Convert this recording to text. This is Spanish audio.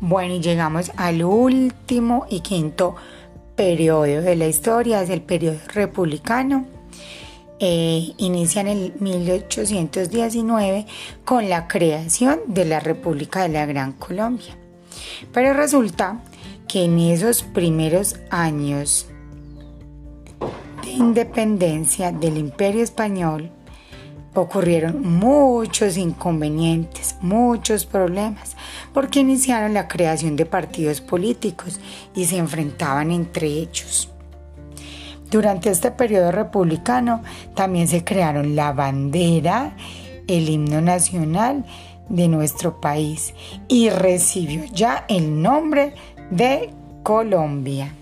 Bueno, y llegamos al último y quinto periodo de la historia, es el periodo republicano. Eh, inicia en el 1819 con la creación de la República de la Gran Colombia. Pero resulta que en esos primeros años de independencia del Imperio Español, ocurrieron muchos inconvenientes, muchos problemas, porque iniciaron la creación de partidos políticos y se enfrentaban entre ellos. Durante este periodo republicano también se crearon la bandera, el himno nacional de nuestro país y recibió ya el nombre de Colombia.